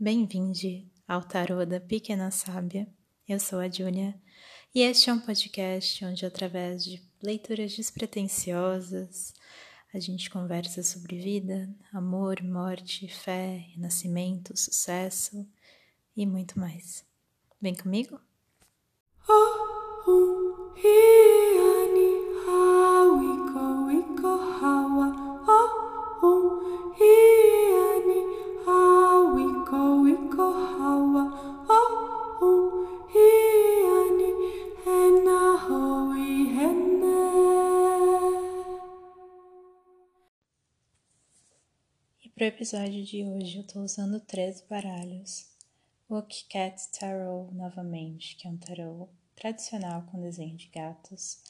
Bem-vinde ao Tarô da Pequena Sábia. Eu sou a Júlia e este é um podcast onde, através de leituras despretensiosas, a gente conversa sobre vida, amor, morte, fé, renascimento, sucesso e muito mais. Vem comigo? Oh, Para o episódio de hoje, eu estou usando três baralhos. O Cat Tarot, novamente, que é um tarot tradicional com desenho de gatos.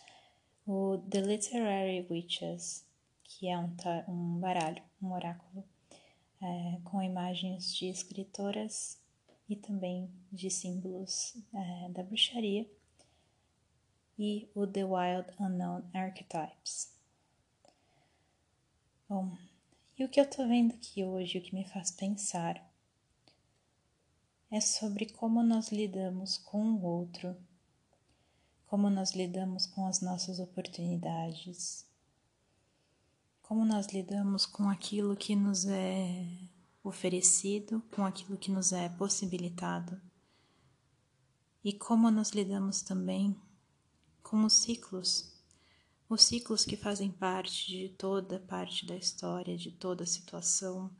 O The Literary Witches, que é um, um baralho, um oráculo, é, com imagens de escritoras e também de símbolos é, da bruxaria. E o The Wild Unknown Archetypes. Bom, e o que eu tô vendo aqui hoje, o que me faz pensar, é sobre como nós lidamos com o outro, como nós lidamos com as nossas oportunidades, como nós lidamos com aquilo que nos é oferecido, com aquilo que nos é possibilitado, e como nós lidamos também com os ciclos os ciclos que fazem parte de toda parte da história, de toda situação,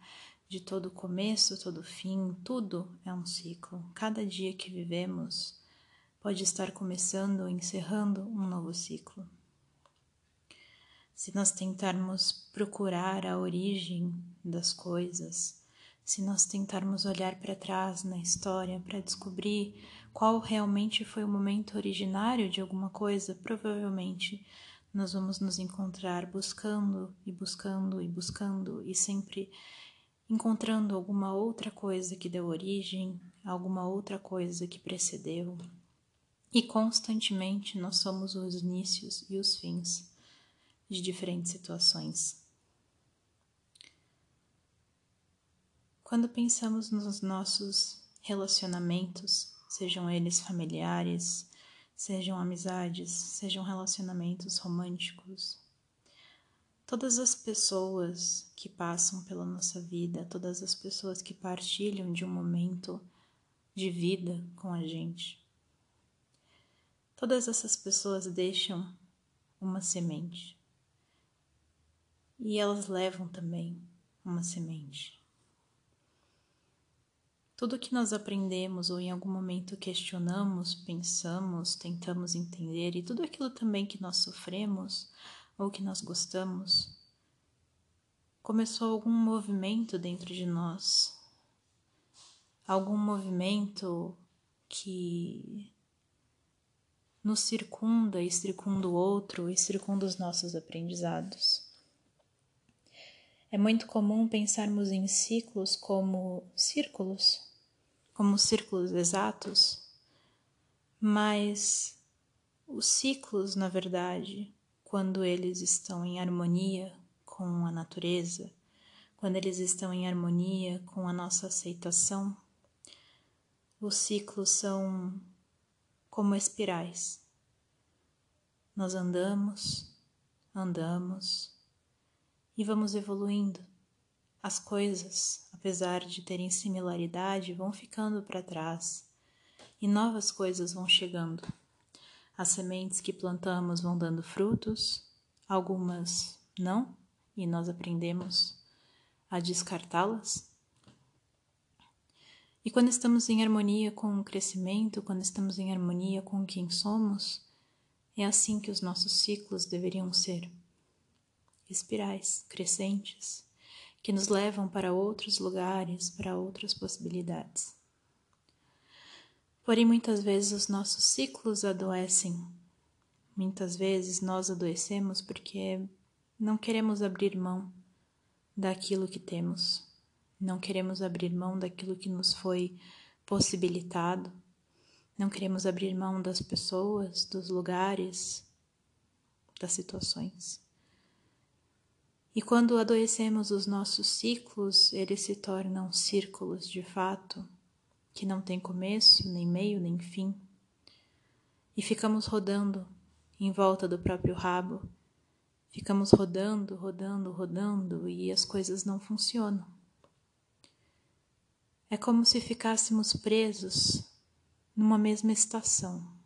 de todo começo, todo fim, tudo é um ciclo. Cada dia que vivemos pode estar começando ou encerrando um novo ciclo. Se nós tentarmos procurar a origem das coisas, se nós tentarmos olhar para trás na história para descobrir qual realmente foi o momento originário de alguma coisa, provavelmente nós vamos nos encontrar buscando e buscando e buscando e sempre encontrando alguma outra coisa que deu origem, alguma outra coisa que precedeu. E constantemente nós somos os inícios e os fins de diferentes situações. Quando pensamos nos nossos relacionamentos, sejam eles familiares, sejam amizades, sejam relacionamentos românticos. Todas as pessoas que passam pela nossa vida, todas as pessoas que partilham de um momento de vida com a gente, todas essas pessoas deixam uma semente e elas levam também uma semente. Tudo que nós aprendemos ou em algum momento questionamos, pensamos, tentamos entender e tudo aquilo também que nós sofremos ou que nós gostamos, começou algum movimento dentro de nós, algum movimento que nos circunda e circunda o outro e circunda os nossos aprendizados. É muito comum pensarmos em ciclos como círculos como círculos exatos, mas os ciclos, na verdade, quando eles estão em harmonia com a natureza, quando eles estão em harmonia com a nossa aceitação, os ciclos são como espirais. Nós andamos, andamos e vamos evoluindo as coisas, apesar de terem similaridade, vão ficando para trás e novas coisas vão chegando. As sementes que plantamos vão dando frutos, algumas não, e nós aprendemos a descartá-las. E quando estamos em harmonia com o crescimento, quando estamos em harmonia com quem somos, é assim que os nossos ciclos deveriam ser espirais crescentes que nos levam para outros lugares, para outras possibilidades. Porém, muitas vezes os nossos ciclos adoecem. Muitas vezes nós adoecemos porque não queremos abrir mão daquilo que temos, não queremos abrir mão daquilo que nos foi possibilitado, não queremos abrir mão das pessoas, dos lugares, das situações. E quando adoecemos os nossos ciclos, eles se tornam círculos de fato, que não tem começo, nem meio, nem fim. E ficamos rodando em volta do próprio rabo. Ficamos rodando, rodando, rodando e as coisas não funcionam. É como se ficássemos presos numa mesma estação.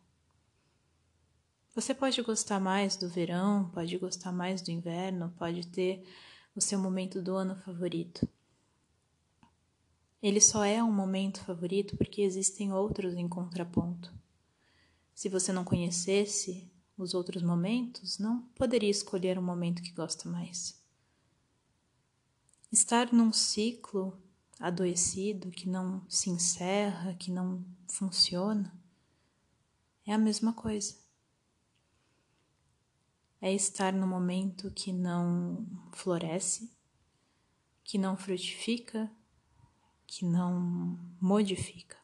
Você pode gostar mais do verão, pode gostar mais do inverno, pode ter o seu momento do ano favorito. Ele só é um momento favorito porque existem outros em contraponto. Se você não conhecesse os outros momentos, não poderia escolher um momento que gosta mais. Estar num ciclo adoecido que não se encerra, que não funciona, é a mesma coisa é estar no momento que não floresce, que não frutifica, que não modifica.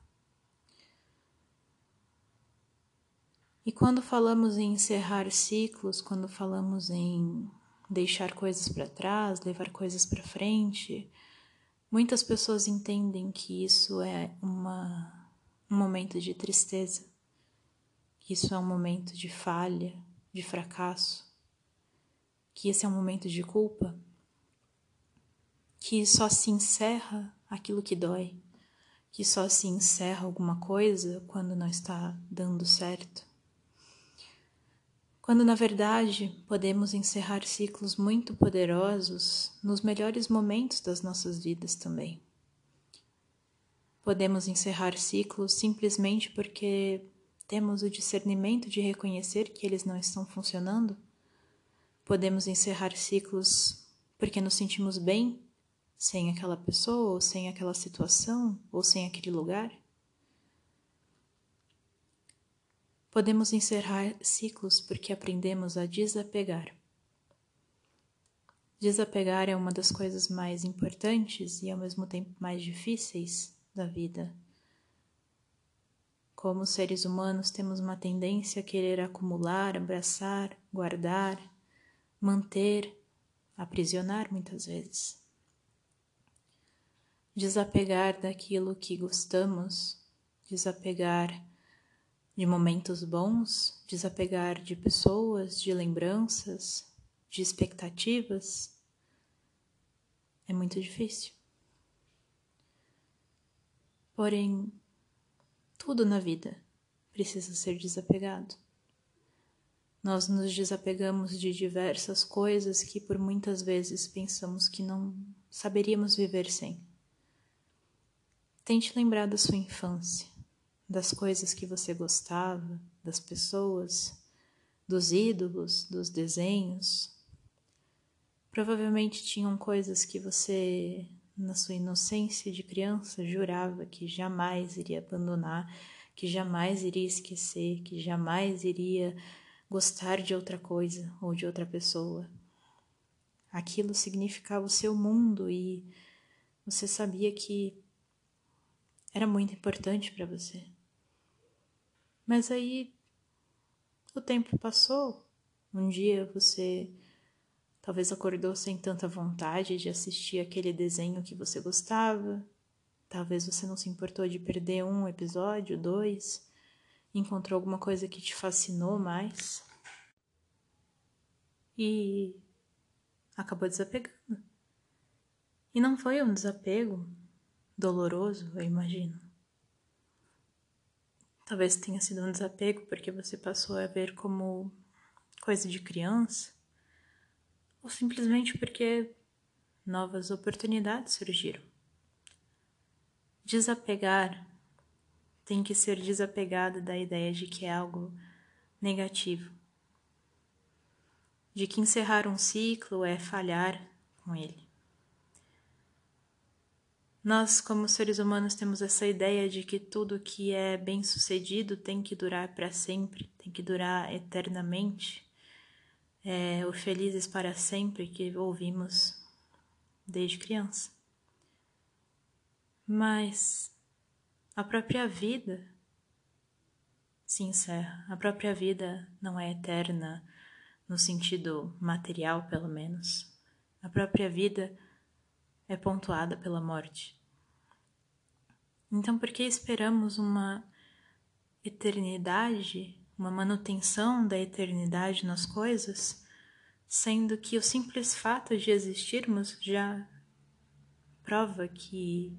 E quando falamos em encerrar ciclos, quando falamos em deixar coisas para trás, levar coisas para frente, muitas pessoas entendem que isso é uma, um momento de tristeza, que isso é um momento de falha, de fracasso que esse é um momento de culpa, que só se encerra aquilo que dói, que só se encerra alguma coisa quando não está dando certo. Quando na verdade podemos encerrar ciclos muito poderosos nos melhores momentos das nossas vidas também. Podemos encerrar ciclos simplesmente porque temos o discernimento de reconhecer que eles não estão funcionando Podemos encerrar ciclos porque nos sentimos bem sem aquela pessoa, ou sem aquela situação, ou sem aquele lugar. Podemos encerrar ciclos porque aprendemos a desapegar. Desapegar é uma das coisas mais importantes e ao mesmo tempo mais difíceis da vida. Como seres humanos, temos uma tendência a querer acumular, abraçar, guardar, manter, aprisionar muitas vezes. Desapegar daquilo que gostamos, desapegar de momentos bons, desapegar de pessoas, de lembranças, de expectativas, é muito difícil. Porém, tudo na vida precisa ser desapegado. Nós nos desapegamos de diversas coisas que por muitas vezes pensamos que não saberíamos viver sem. Tente lembrar da sua infância, das coisas que você gostava, das pessoas, dos ídolos, dos desenhos. Provavelmente tinham coisas que você, na sua inocência de criança, jurava que jamais iria abandonar, que jamais iria esquecer, que jamais iria gostar de outra coisa ou de outra pessoa. Aquilo significava o seu mundo e você sabia que era muito importante para você. Mas aí o tempo passou. Um dia você talvez acordou sem tanta vontade de assistir aquele desenho que você gostava. Talvez você não se importou de perder um episódio, dois encontrou alguma coisa que te fascinou mais e acabou desapegando. E não foi um desapego doloroso, eu imagino. Talvez tenha sido um desapego porque você passou a ver como coisa de criança, ou simplesmente porque novas oportunidades surgiram. Desapegar tem que ser desapegado da ideia de que é algo negativo, de que encerrar um ciclo é falhar com ele. Nós, como seres humanos, temos essa ideia de que tudo que é bem sucedido tem que durar para sempre, tem que durar eternamente. É o felizes para sempre que ouvimos desde criança. Mas a própria vida se encerra. A própria vida não é eterna no sentido material, pelo menos. A própria vida é pontuada pela morte. Então, por que esperamos uma eternidade, uma manutenção da eternidade nas coisas, sendo que o simples fato de existirmos já prova que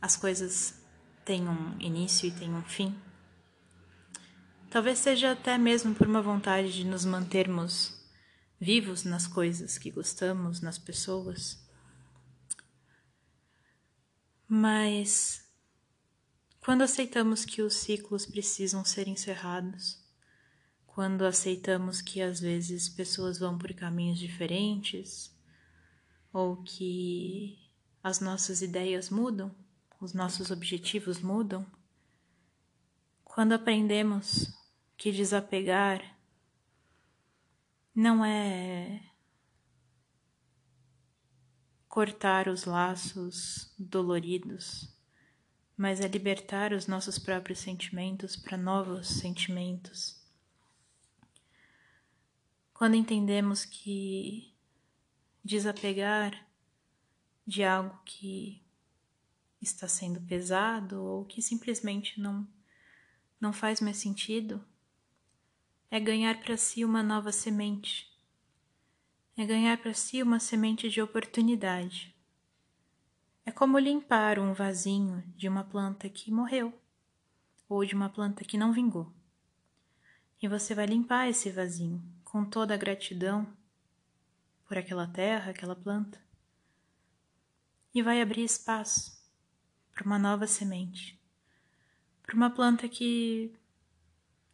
as coisas têm um início e têm um fim? Talvez seja até mesmo por uma vontade de nos mantermos vivos nas coisas que gostamos, nas pessoas. Mas quando aceitamos que os ciclos precisam ser encerrados, quando aceitamos que às vezes pessoas vão por caminhos diferentes, ou que as nossas ideias mudam, os nossos objetivos mudam, quando aprendemos que desapegar não é cortar os laços doloridos mas é libertar os nossos próprios sentimentos para novos sentimentos. Quando entendemos que desapegar de algo que está sendo pesado ou que simplesmente não não faz mais sentido, é ganhar para si uma nova semente. É ganhar para si uma semente de oportunidade. É como limpar um vasinho de uma planta que morreu ou de uma planta que não vingou. E você vai limpar esse vasinho com toda a gratidão por aquela terra, aquela planta, e vai abrir espaço para uma nova semente, para uma planta que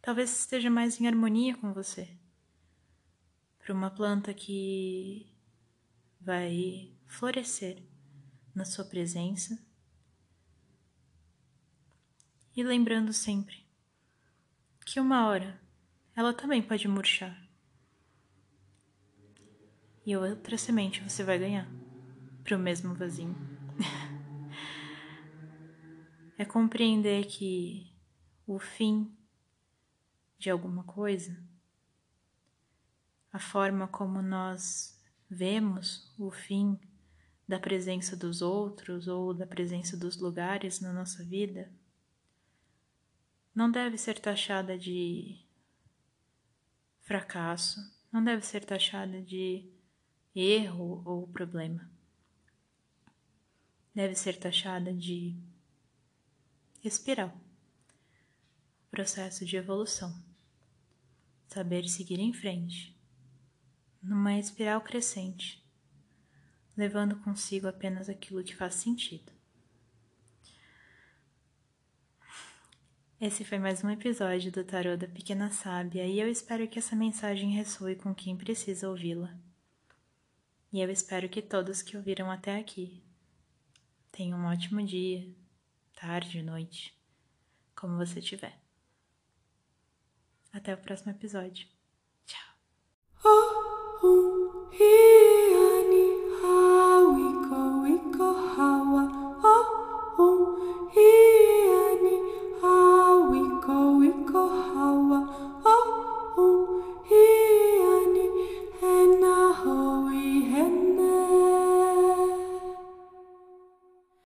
talvez esteja mais em harmonia com você, para uma planta que vai florescer na sua presença e lembrando sempre que uma hora ela também pode murchar e outra semente você vai ganhar para o mesmo vasinho. é compreender que o fim de alguma coisa, a forma como nós vemos o fim da presença dos outros ou da presença dos lugares na nossa vida, não deve ser taxada de fracasso, não deve ser taxada de erro ou problema. Deve ser taxada de espiral, processo de evolução, saber seguir em frente, numa espiral crescente. Levando consigo apenas aquilo que faz sentido. Esse foi mais um episódio do Tarô da Pequena Sábia e eu espero que essa mensagem ressoe com quem precisa ouvi-la. E eu espero que todos que ouviram até aqui tenham um ótimo dia, tarde, noite, como você tiver. Até o próximo episódio. Tchau. Oh, oh,